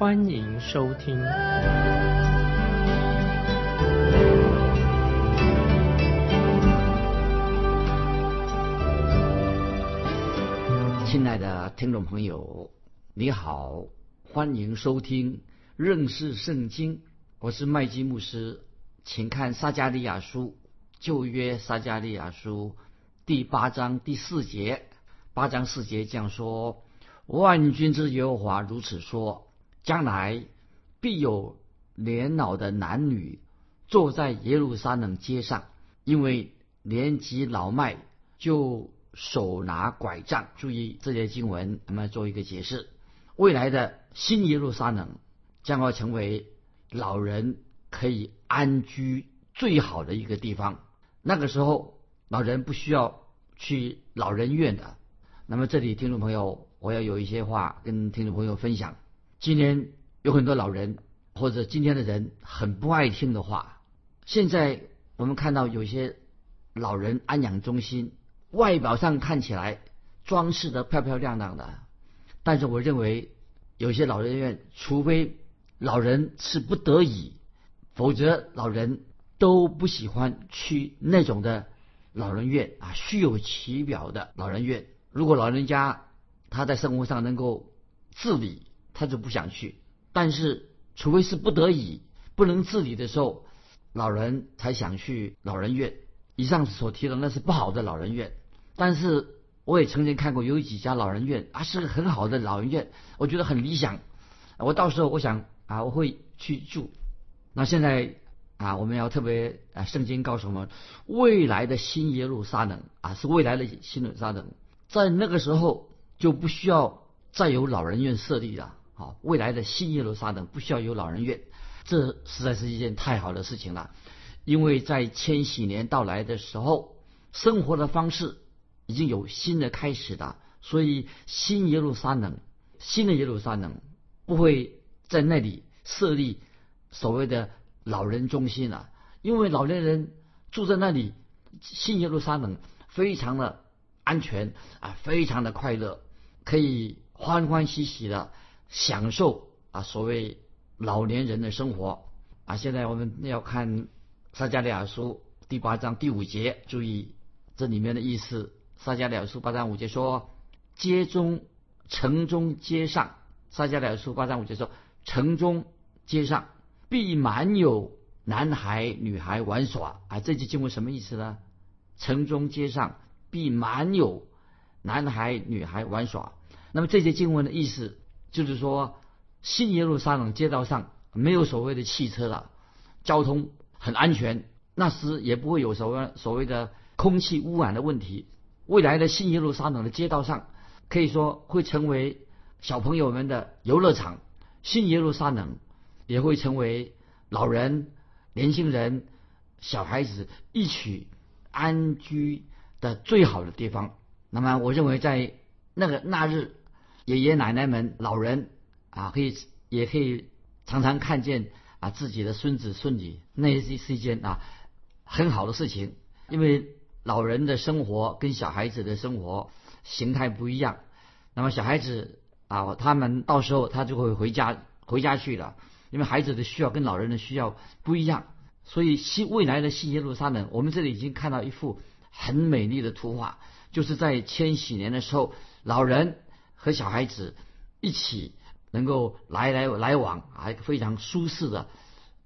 欢迎收听。亲爱的听众朋友，你好，欢迎收听认识圣经。我是麦基牧师，请看撒加利亚书旧约撒加利亚书第八章第四节，八章四节这样说：万军之耶和华如此说，将来必有年老的男女坐在耶路撒冷街上，因为年纪老迈就。手拿拐杖，注意这些经文，我们做一个解释。未来的新耶路撒冷将要成为老人可以安居最好的一个地方。那个时候，老人不需要去老人院的。那么，这里听众朋友，我要有一些话跟听众朋友分享。今天有很多老人或者今天的人很不爱听的话。现在我们看到有些老人安养中心。外表上看起来装饰的漂漂亮亮的，但是我认为有些老人院，除非老人是不得已，否则老人都不喜欢去那种的老人院啊，虚有其表的老人院。如果老人家他在生活上能够自理，他就不想去。但是除非是不得已不能自理的时候，老人才想去老人院。以上所提的那是不好的老人院。但是我也曾经看过有几家老人院啊，是个很好的老人院，我觉得很理想。我到时候我想啊，我会去住。那现在啊，我们要特别啊，圣经告诉我们，未来的新耶路撒冷啊，是未来的新耶路撒冷，在那个时候就不需要再有老人院设立了。好，未来的新耶路撒冷不需要有老人院，这实在是一件太好的事情了。因为在千禧年到来的时候，生活的方式。已经有新的开始了，所以新耶路撒冷，新的耶路撒冷不会在那里设立所谓的老人中心了，因为老年人住在那里，新耶路撒冷非常的安全啊，非常的快乐，可以欢欢喜喜的享受啊所谓老年人的生活啊。现在我们要看撒加利亚书第八章第五节，注意这里面的意思。撒迦利亚书八章五节说：“街中、城中、街上。”撒迦利亚书八章五节说：“城中、街上必满有男孩、女孩玩耍。”啊，这句经文什么意思呢？城中、街上必满有男孩、女孩玩耍。那么这些经文的意思就是说，新耶路撒冷街道上没有所谓的汽车了，交通很安全，那时也不会有所谓所谓的空气污染的问题。未来的新耶路撒冷的街道上，可以说会成为小朋友们的游乐场。新耶路撒冷也会成为老人、年轻人、小孩子一起安居的最好的地方。那么，我认为在那个那日，爷爷奶奶们、老人啊，可以也可以常常看见啊自己的孙子孙女，那也是是一件啊很好的事情，因为。老人的生活跟小孩子的生活形态不一样，那么小孩子啊，他们到时候他就会回家回家去了，因为孩子的需要跟老人的需要不一样，所以新未来的新耶路撒冷，我们这里已经看到一幅很美丽的图画，就是在千禧年的时候，老人和小孩子一起能够来来来往，还，非常舒适的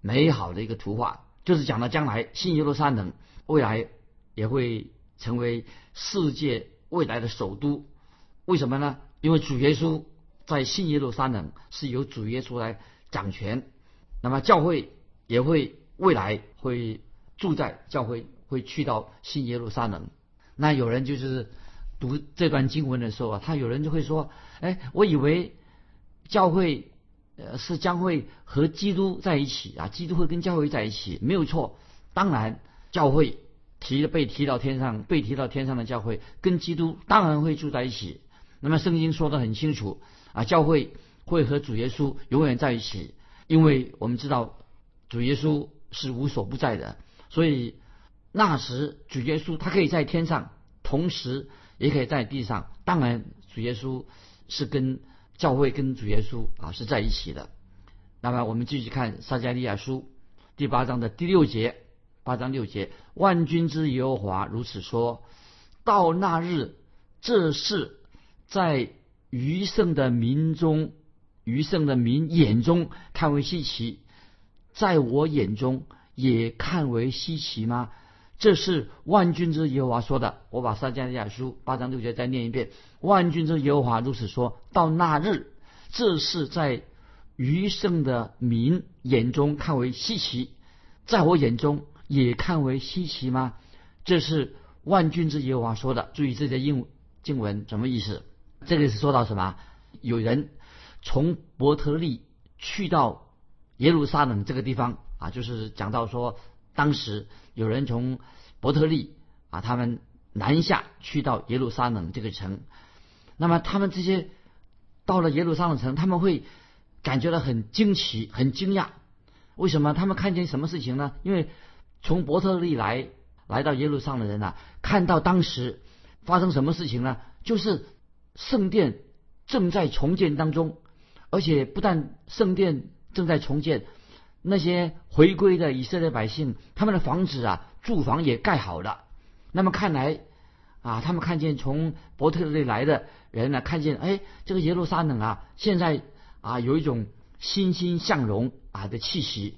美好的一个图画，就是讲到将来新耶路撒冷未来。也会成为世界未来的首都，为什么呢？因为主耶稣在新耶路撒冷是由主耶稣来掌权，那么教会也会未来会住在教会，会去到新耶路撒冷。那有人就是读这段经文的时候啊，他有人就会说：“哎，我以为教会呃是将会和基督在一起啊，基督会跟教会在一起，没有错。当然，教会提被提到天上，被提到天上的教会跟基督当然会住在一起。那么圣经说的很清楚啊，教会会和主耶稣永远在一起，因为我们知道主耶稣是无所不在的，所以那时主耶稣他可以在天上，同时也可以在地上。当然，主耶稣是跟教会跟主耶稣啊是在一起的。那么我们继续看撒迦利亚书第八章的第六节，八章六节，万军之耶和华如此说：到那日，这事。在余剩的民中，余剩的民眼中看为稀奇，在我眼中也看为稀奇吗？这是万军之耶和华说的。我把撒迦利亚书八章六节再念一遍：万军之耶和华如此说：到那日，这是在余剩的民眼中看为稀奇，在我眼中也看为稀奇吗？这是万军之耶和华说的。注意这些英文经文什么意思？这个是说到什么？有人从伯特利去到耶路撒冷这个地方啊，就是讲到说，当时有人从伯特利啊，他们南下去到耶路撒冷这个城。那么他们这些到了耶路撒冷城，他们会感觉到很惊奇、很惊讶。为什么？他们看见什么事情呢？因为从伯特利来来到耶路撒冷的人啊，看到当时发生什么事情呢？就是。圣殿正在重建当中，而且不但圣殿正在重建，那些回归的以色列百姓，他们的房子啊，住房也盖好了。那么看来啊，他们看见从伯特利来的人呢，看见哎，这个耶路撒冷啊，现在啊有一种欣欣向荣啊的气息，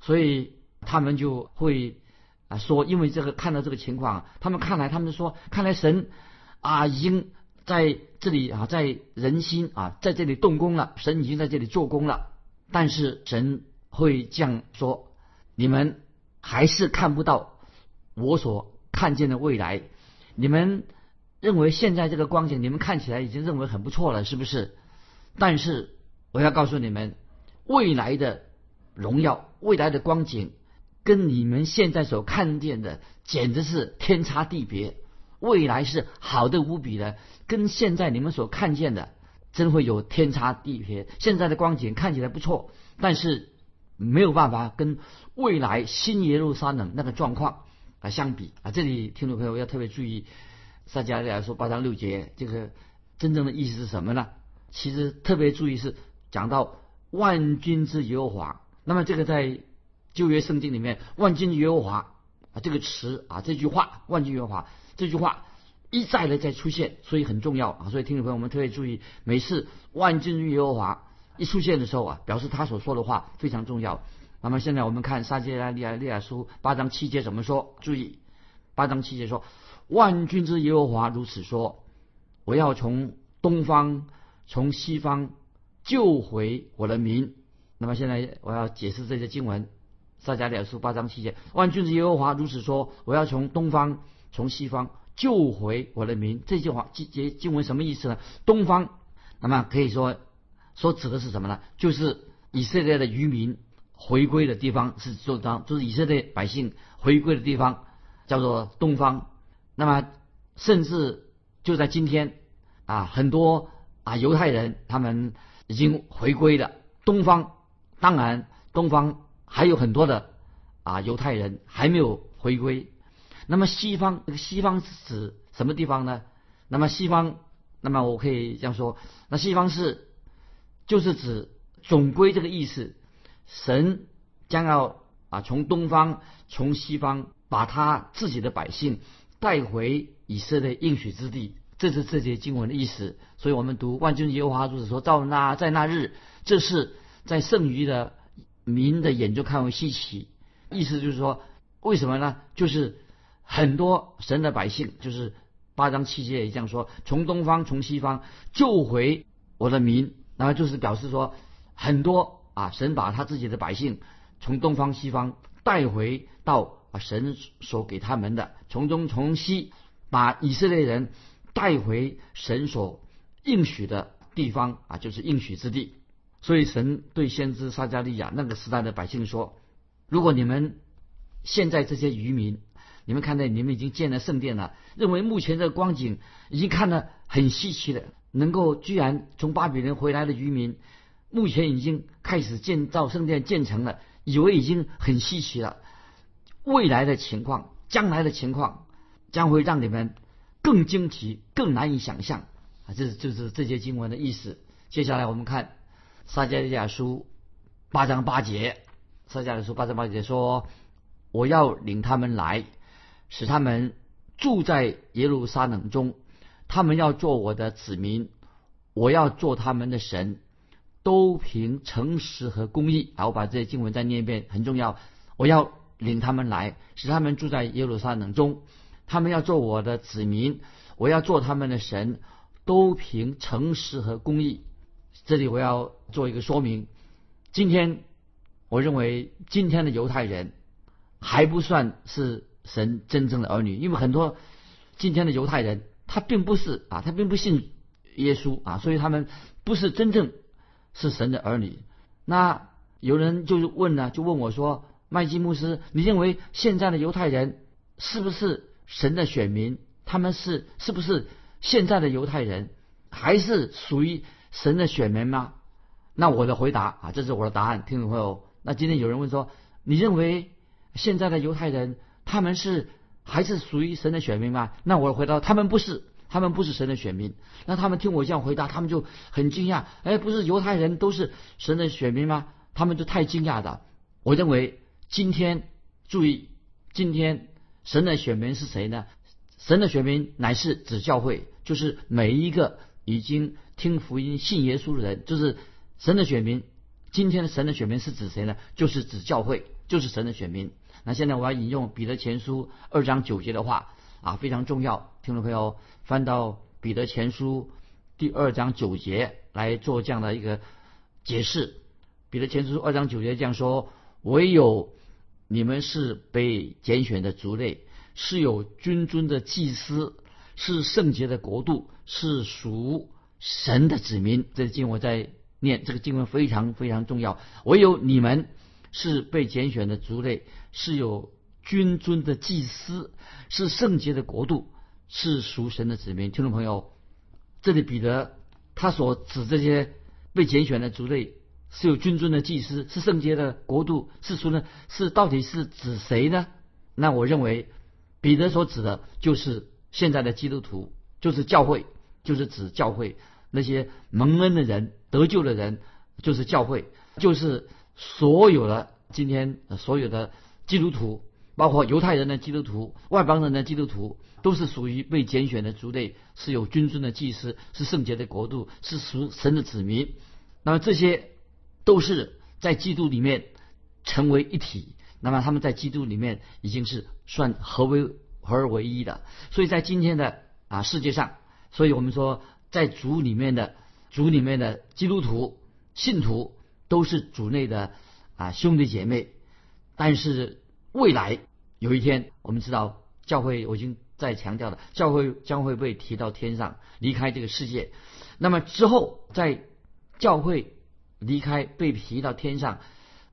所以他们就会啊说，因为这个看到这个情况，他们看来他们说，看来神啊已经。在这里啊，在人心啊，在这里动工了，神已经在这里做工了。但是神会这样说：你们还是看不到我所看见的未来。你们认为现在这个光景，你们看起来已经认为很不错了，是不是？但是我要告诉你们，未来的荣耀，未来的光景，跟你们现在所看见的简直是天差地别。未来是好的无比的。跟现在你们所看见的，真会有天差地别。现在的光景看起来不错，但是没有办法跟未来新耶路撒冷那个状况啊相比啊。这里听众朋友要特别注意，撒迦利亚说八章六节，这个真正的意思是什么呢？其实特别注意是讲到万军之耶和华。那么这个在旧约圣经里面，万军耶和华啊这个词啊这句话，万军耶和华这句话。一再的在出现，所以很重要啊！所以听众朋友们特别注意，每次万军之耶和华一出现的时候啊，表示他所说的话非常重要。那么现在我们看撒迦利亚利亚书八章七节怎么说？注意，八章七节说：“万军之耶和华如此说，我要从东方、从西方救回我的民。”那么现在我要解释这些经文。撒迦利亚书八章七节：“万军之耶和华如此说，我要从东方、从西方。”救回我的民，这句话经经经文什么意思呢？东方，那么可以说，所指的是什么呢？就是以色列的渔民回归的地方是做当，就是以色列百姓回归的地方，叫做东方。那么，甚至就在今天啊，很多啊犹太人他们已经回归了东方。当然，东方还有很多的啊犹太人还没有回归。那么西方，西方是指什么地方呢？那么西方，那么我可以这样说，那西方是就是指总归这个意思，神将要啊从东方从西方把他自己的百姓带回以色列应许之地，这是这节经文的意思。所以我们读万军耶和华如此说，到那在那日，这是在剩余的民的眼中看为稀奇，意思就是说，为什么呢？就是。很多神的百姓，就是八章七节也这样说：从东方，从西方救回我的民。然后就是表示说，很多啊，神把他自己的百姓从东方、西方带回到啊神所给他们的，从东从西把以色列人带回神所应许的地方啊，就是应许之地。所以神对先知撒加利亚那个时代的百姓说：“如果你们现在这些渔民，你们看到你们已经建了圣殿了，认为目前这个光景已经看得很稀奇了，能够居然从巴比伦回来的渔民，目前已经开始建造圣殿建成了，以为已经很稀奇了。未来的情况，将来的情况，将会让你们更惊奇、更难以想象啊！这是就是这些经文的意思。接下来我们看。撒迦利亚书八章八节，撒迦利亚书八章八节说：“我要领他们来，使他们住在耶路撒冷中，他们要做我的子民，我要做他们的神，都凭诚实和公义。”啊，我把这些经文再念一遍，很重要。我要领他们来，使他们住在耶路撒冷中，他们要做我的子民，我要做他们的神，都凭诚实和公义。这里我要做一个说明。今天，我认为今天的犹太人还不算是神真正的儿女，因为很多今天的犹太人他并不是啊，他并不信耶稣啊，所以他们不是真正是神的儿女。那有人就是问呢，就问我说：“麦基牧师，你认为现在的犹太人是不是神的选民？他们是是不是现在的犹太人，还是属于？”神的选民吗？那我的回答啊，这是我的答案，听众朋友。那今天有人问说，你认为现在的犹太人他们是还是属于神的选民吗？那我回答，他们不是，他们不是神的选民。那他们听我这样回答，他们就很惊讶。哎，不是犹太人都是神的选民吗？他们就太惊讶的。我认为今天注意，今天神的选民是谁呢？神的选民乃是指教会，就是每一个。已经听福音、信耶稣的人，就是神的选民。今天的神的选民是指谁呢？就是指教会，就是神的选民。那现在我要引用彼得前书二章九节的话啊，非常重要。听众朋友，翻到彼得前书第二章九节来做这样的一个解释。彼得前书二章九节这样说：“唯有你们是被拣选的族类，是有君尊的祭司。”是圣洁的国度，是属神的子民。这经文在念，这个经文非常非常重要。唯有你们是被拣选的族类，是有君尊的祭司，是圣洁的国度，是属神的子民。听众朋友，这里彼得他所指这些被拣选的族类是有君尊的祭司，是圣洁的国度，是属呢？是到底是指谁呢？那我认为彼得所指的就是。现在的基督徒就是教会，就是指教会那些蒙恩的人、得救的人，就是教会，就是所有的今天所有的基督徒，包括犹太人的基督徒、外邦人的基督徒，都是属于被拣选的族类，是有君尊的祭司，是圣洁的国度，是属神的子民。那么这些都是在基督里面成为一体，那么他们在基督里面已经是算合为。合而为一的，所以在今天的啊世界上，所以我们说，在主里面的主里面的基督徒信徒都是主内的啊兄弟姐妹。但是未来有一天，我们知道教会我已经在强调了，教会将会被提到天上，离开这个世界。那么之后，在教会离开被提到天上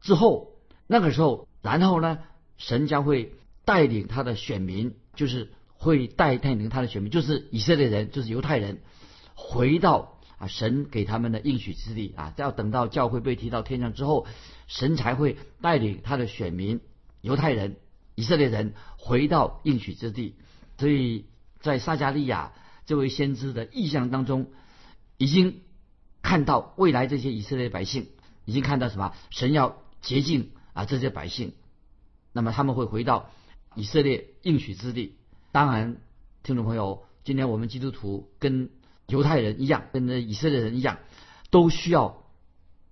之后，那个时候，然后呢，神将会带领他的选民。就是会带带领他的选民，就是以色列人，就是犹太人，回到啊神给他们的应许之地啊。要等到教会被提到天上之后，神才会带领他的选民犹太人、以色列人回到应许之地。所以在撒加利亚这位先知的意象当中，已经看到未来这些以色列百姓已经看到什么？神要洁净啊这些百姓，那么他们会回到。以色列应许之地，当然，听众朋友，今天我们基督徒跟犹太人一样，跟那以色列人一样，都需要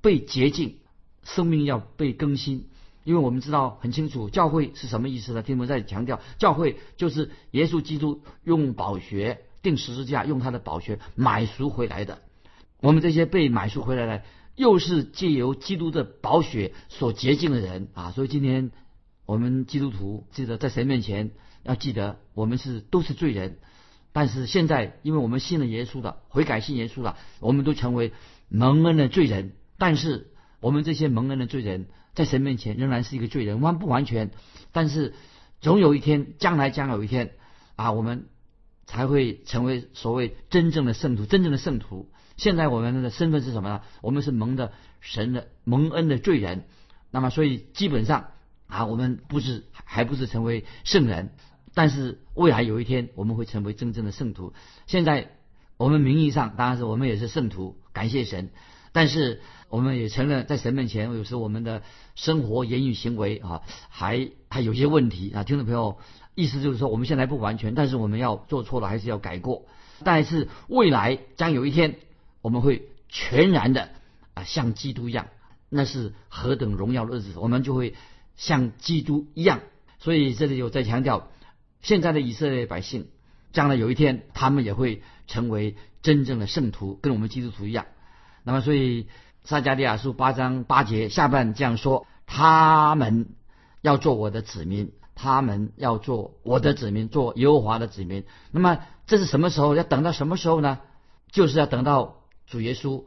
被洁净，生命要被更新，因为我们知道很清楚，教会是什么意思呢？听我们在强调，教会就是耶稣基督用宝血定十字架，用他的宝血买赎回来的。我们这些被买赎回来的，又是借由基督的宝血所洁净的人啊，所以今天。我们基督徒记得在神面前要记得，我们是都是罪人，但是现在因为我们信了耶稣了，悔改信耶稣了，我们都成为蒙恩的罪人。但是我们这些蒙恩的罪人，在神面前仍然是一个罪人，完不完全，但是总有一天，将来将有一天啊，我们才会成为所谓真正的圣徒，真正的圣徒。现在我们的身份是什么呢？我们是蒙的神的蒙恩的罪人。那么，所以基本上啊，我们不是还不是成为圣人，但是未来有一天我们会成为真正的圣徒。现在我们名义上当然是我们也是圣徒，感谢神。但是我们也承认，在神面前，有时我们的生活、言语、行为啊，还还有些问题啊。听众朋友，意思就是说，我们现在不完全，但是我们要做错了，还是要改过。但是未来将有一天，我们会全然的啊，像基督一样。那是何等荣耀的日子，我们就会像基督一样。所以这里有在强调，现在的以色列百姓，将来有一天他们也会成为真正的圣徒，跟我们基督徒一样。那么，所以撒加利亚书八章八节下半这样说：他们要做我的子民，他们要做我的子民，做耶和华的子民。那么这是什么时候？要等到什么时候呢？就是要等到主耶稣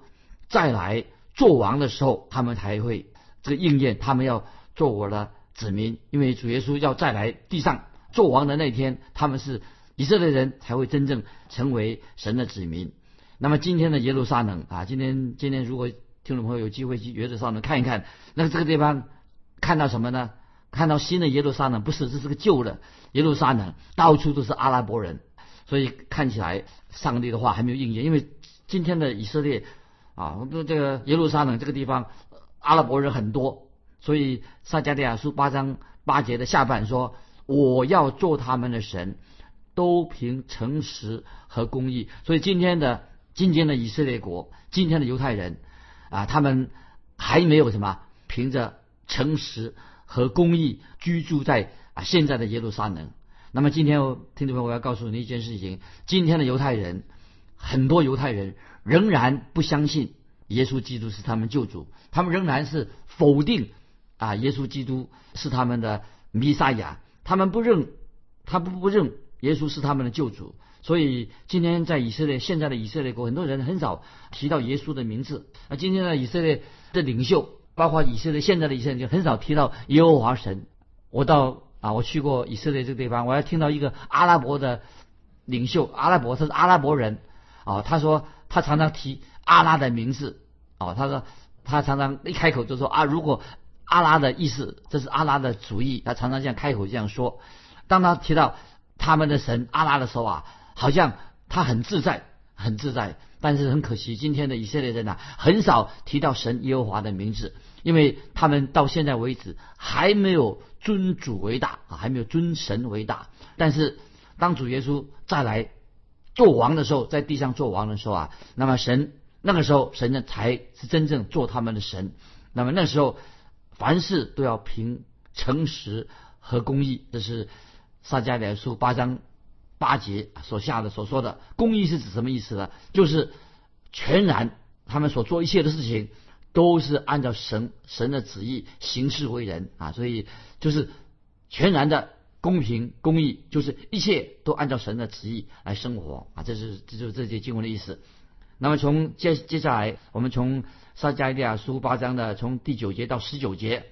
再来。做王的时候，他们才会这个应验，他们要做我的子民，因为主耶稣要再来地上做王的那天，他们是以色列人才会真正成为神的子民。那么今天的耶路撒冷啊，今天今天如果听众朋友有机会去耶路撒冷看一看，那这个地方看到什么呢？看到新的耶路撒冷，不是，这是个旧的耶路撒冷，到处都是阿拉伯人，所以看起来上帝的话还没有应验，因为今天的以色列。啊，这这个耶路撒冷这个地方，阿拉伯人很多，所以撒加利亚书八章八节的下半说：“我要做他们的神，都凭诚实和公义。”所以今天的今天的以色列国，今天的犹太人啊，他们还没有什么凭着诚实和公义居住在啊现在的耶路撒冷。那么今天听众朋友，我要告诉你一件事情：今天的犹太人，很多犹太人。仍然不相信耶稣基督是他们救主，他们仍然是否定啊耶稣基督是他们的弥撒亚，他们不认，他不不认耶稣是他们的救主。所以今天在以色列，现在的以色列国，很多人很少提到耶稣的名字。啊，今天的以色列的领袖，包括以色列现在的以色列，就很少提到耶和华神。我到啊，我去过以色列这个地方，我还听到一个阿拉伯的领袖，阿拉伯他是阿拉伯人啊，他说。他常常提阿拉的名字，啊，他说他常常一开口就说啊，如果阿拉的意思，这是阿拉的主意，他常常这样开口这样说。当他提到他们的神阿拉的时候啊，好像他很自在，很自在。但是很可惜，今天的以色列人呐，很少提到神耶和华的名字，因为他们到现在为止还没有尊主为大啊，还没有尊神为大。但是当主耶稣再来。做王的时候，在地上做王的时候啊，那么神那个时候神呢才是真正做他们的神。那么那时候凡事都要凭诚实和公义，这是撒迦利亚书八章八节所下的所说的。公义是指什么意思呢？就是全然他们所做一切的事情都是按照神神的旨意行事为人啊，所以就是全然的。公平公义就是一切都按照神的旨意来生活啊，这是这就是这节经文的意思。那么从接接下来，我们从撒迦利亚书八章的从第九节到十九节，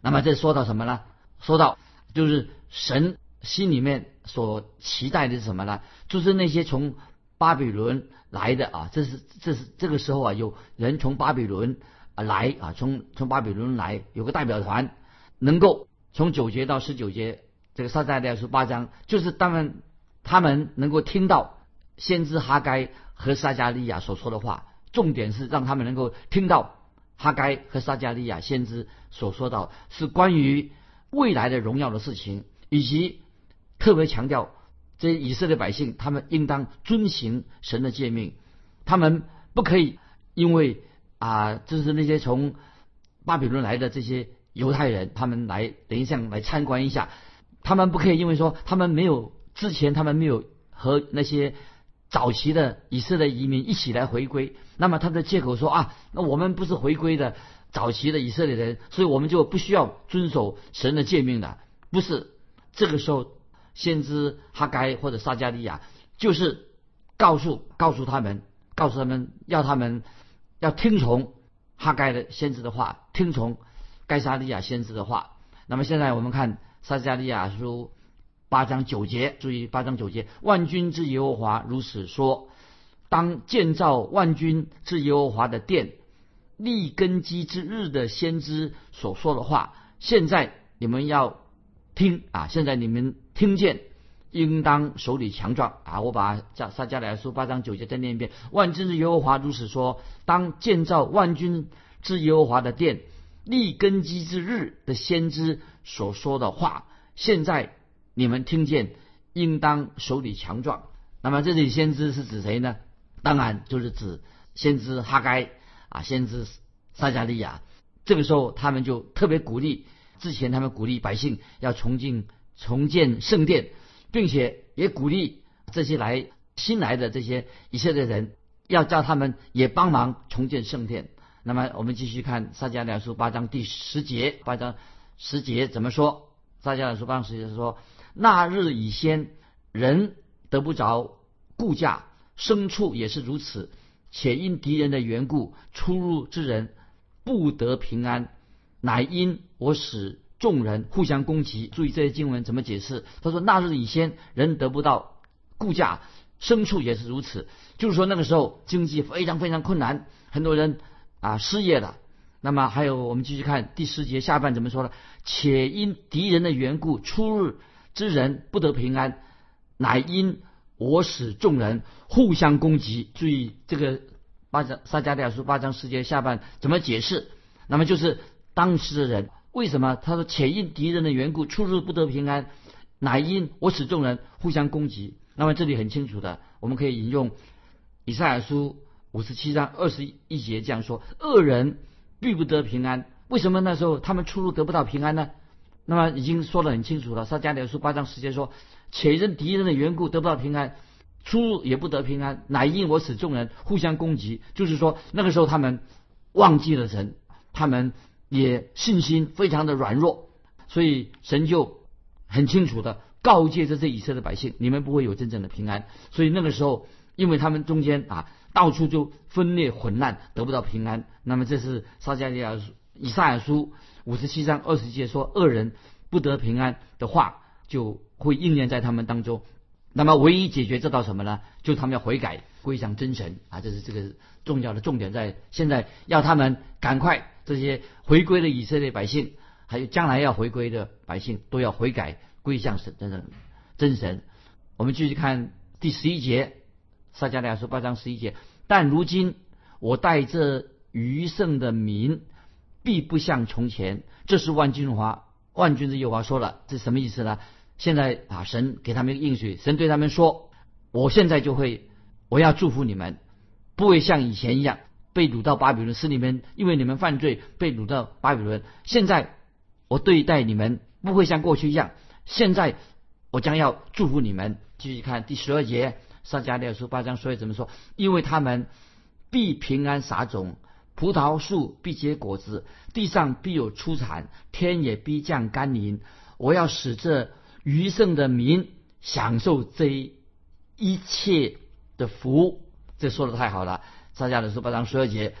那么这说到什么呢？说到就是神心里面所期待的是什么呢？就是那些从巴比伦来的啊，这是这是这个时候啊，有人从巴比伦啊来啊，从从巴比伦来有个代表团，能够从九节到十九节。这个撒迦利亚书八章，就是他们他们能够听到先知哈该和撒迦利亚所说的话，重点是让他们能够听到哈该和撒迦利亚先知所说到是关于未来的荣耀的事情，以及特别强调这以色列百姓他们应当遵行神的诫命，他们不可以因为啊，就是那些从巴比伦来的这些犹太人，他们来等一下来参观一下。他们不可以因为说他们没有之前他们没有和那些早期的以色列移民一起来回归，那么他的借口说啊，那我们不是回归的早期的以色列人，所以我们就不需要遵守神的诫命的。不是这个时候，先知哈该或者撒加利亚就是告诉告诉他们，告诉他们要他们要听从哈该的先知的话，听从该撒利亚先知的话。那么现在我们看撒加利亚书八章九节，注意八章九节，万军之耶和华如此说：当建造万军之耶和华的殿，立根基之日的先知所说的话，现在你们要听啊！现在你们听见，应当手里强壮啊！我把加撒加利亚书八章九节再念一遍：万军之耶和华如此说：当建造万军之耶和华的殿。立根基之日的先知所说的话，现在你们听见，应当手里强壮。那么这里先知是指谁呢？当然就是指先知哈该啊，先知撒加利亚。这个时候他们就特别鼓励，之前他们鼓励百姓要重建重建圣殿，并且也鼓励这些来新来的这些以色列人，要叫他们也帮忙重建圣殿。那么我们继续看撒迦利亚书八章第十节，八章十节怎么说？撒迦利亚书八章十节说：“那日已先，人得不着顾驾，牲畜也是如此。且因敌人的缘故，出入之人不得平安，乃因我使众人互相攻击。”注意这些经文怎么解释？他说：“那日已先，人得不到顾驾，牲畜也是如此。”就是说那个时候经济非常非常困难，很多人。啊，失业了。那么还有，我们继续看第十节下半怎么说呢？且因敌人的缘故，出入之人不得平安，乃因我使众人互相攻击。注意这个八章撒迦利亚书八章世界下半怎么解释？那么就是当时的人为什么他说且因敌人的缘故，出入不得平安，乃因我使众人互相攻击。那么这里很清楚的，我们可以引用以赛亚书。五十七章二十一节这样说：恶人必不得平安。为什么那时候他们出入得不到平安呢？那么已经说得很清楚了。撒迦利亚书八章十节说：且因敌人的缘故得不到平安，出入也不得平安，乃因我使众人互相攻击。就是说那个时候他们忘记了神，他们也信心非常的软弱，所以神就很清楚的告诫这些以色列百姓：你们不会有真正的平安。所以那个时候，因为他们中间啊。到处就分裂混乱，得不到平安。那么这是撒迦利亚书以赛亚书五十七章二十节说恶人不得平安的话，就会应验在他们当中。那么唯一解决这道什么呢？就他们要悔改，归向真神啊！这是这个重要的重点，在现在要他们赶快这些回归的以色列百姓，还有将来要回归的百姓，都要悔改，归向神真正真神。我们继续看第十一节。撒迦利亚书八章十一节，但如今我带这余剩的民，必不像从前。这是万军华万军之耶和华说了，这什么意思呢？现在啊，神给他们一个应许，神对他们说：“我现在就会，我要祝福你们，不会像以前一样被掳到巴比伦，是你们因为你们犯罪被掳到巴比伦。现在我对待你们不会像过去一样。现在我将要祝福你们。”继续看第十二节。撒迦利亚书八章所以怎么说？因为他们必平安撒种，葡萄树必结果子，地上必有出产，天也必降甘霖。我要使这余剩的民享受这一切的福。这说的太好了。撒迦利亚书八章十二节，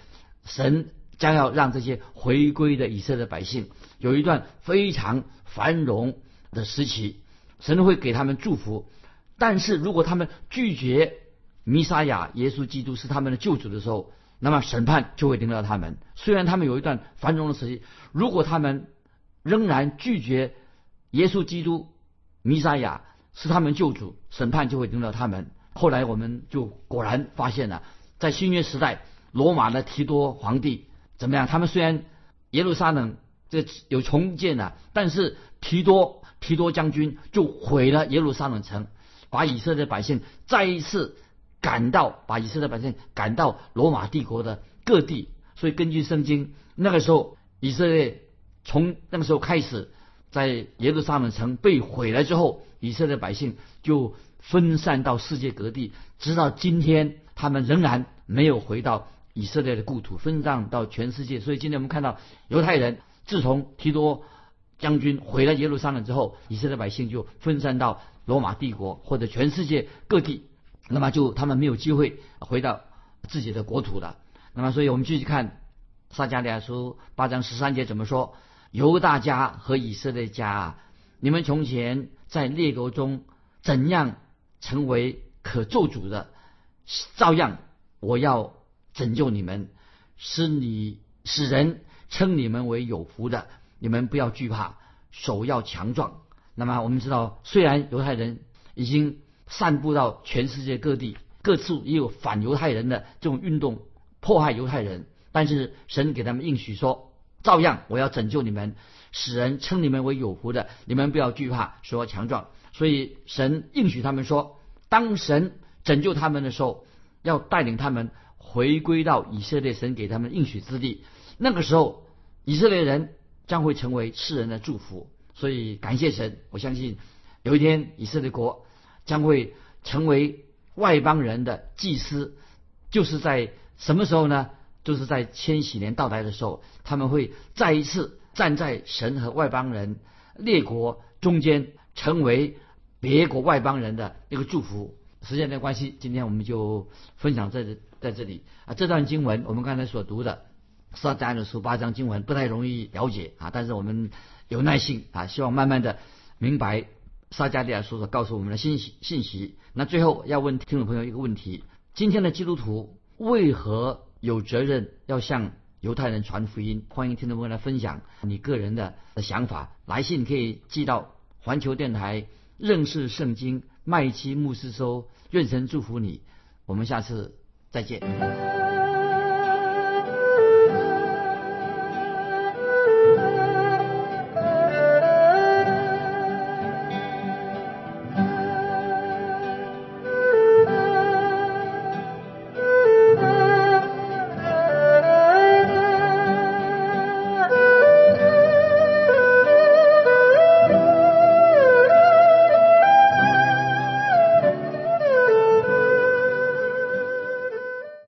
神将要让这些回归的以色列百姓有一段非常繁荣的时期，神会给他们祝福。但是如果他们拒绝弥撒亚耶稣基督是他们的救主的时候，那么审判就会临到他们。虽然他们有一段繁荣的时期，如果他们仍然拒绝耶稣基督弥撒亚是他们救主，审判就会临到他们。后来我们就果然发现了，在新约时代，罗马的提多皇帝怎么样？他们虽然耶路撒冷这有重建了，但是提多提多将军就毁了耶路撒冷城。把以色列百姓再一次赶到，把以色列百姓赶到罗马帝国的各地。所以根据圣经，那个时候以色列从那个时候开始，在耶路撒冷城被毁了之后，以色列百姓就分散到世界各地，直到今天，他们仍然没有回到以色列的故土，分散到全世界。所以今天我们看到犹太人自从提多将军毁了耶路撒冷之后，以色列百姓就分散到。罗马帝国或者全世界各地，那么就他们没有机会回到自己的国土了。那么，所以我们继续看撒迦利亚书八章十三节怎么说？犹大家和以色列家啊，你们从前在列国中怎样成为可咒主的，照样我要拯救你们，使你使人称你们为有福的。你们不要惧怕，手要强壮。那么我们知道，虽然犹太人已经散布到全世界各地，各处也有反犹太人的这种运动，迫害犹太人，但是神给他们应许说，照样我要拯救你们，使人称你们为有福的。你们不要惧怕，说强壮。所以神应许他们说，当神拯救他们的时候，要带领他们回归到以色列神给他们应许之地。那个时候，以色列人。将会成为世人的祝福，所以感谢神。我相信有一天以色列国将会成为外邦人的祭司，就是在什么时候呢？就是在千禧年到来的时候，他们会再一次站在神和外邦人列国中间，成为别国外邦人的一个祝福。时间的关系，今天我们就分享在这在这里啊。这段经文我们刚才所读的。撒迦的书八章经文不太容易了解啊，但是我们有耐心啊，希望慢慢的明白撒迦利亚书所告诉我们的信息信息。那最后要问听众朋友一个问题：今天的基督徒为何有责任要向犹太人传福音？欢迎听众朋友来分享你个人的想法。来信可以寄到环球电台认识圣经麦基牧师收。愿神祝福你，我们下次再见。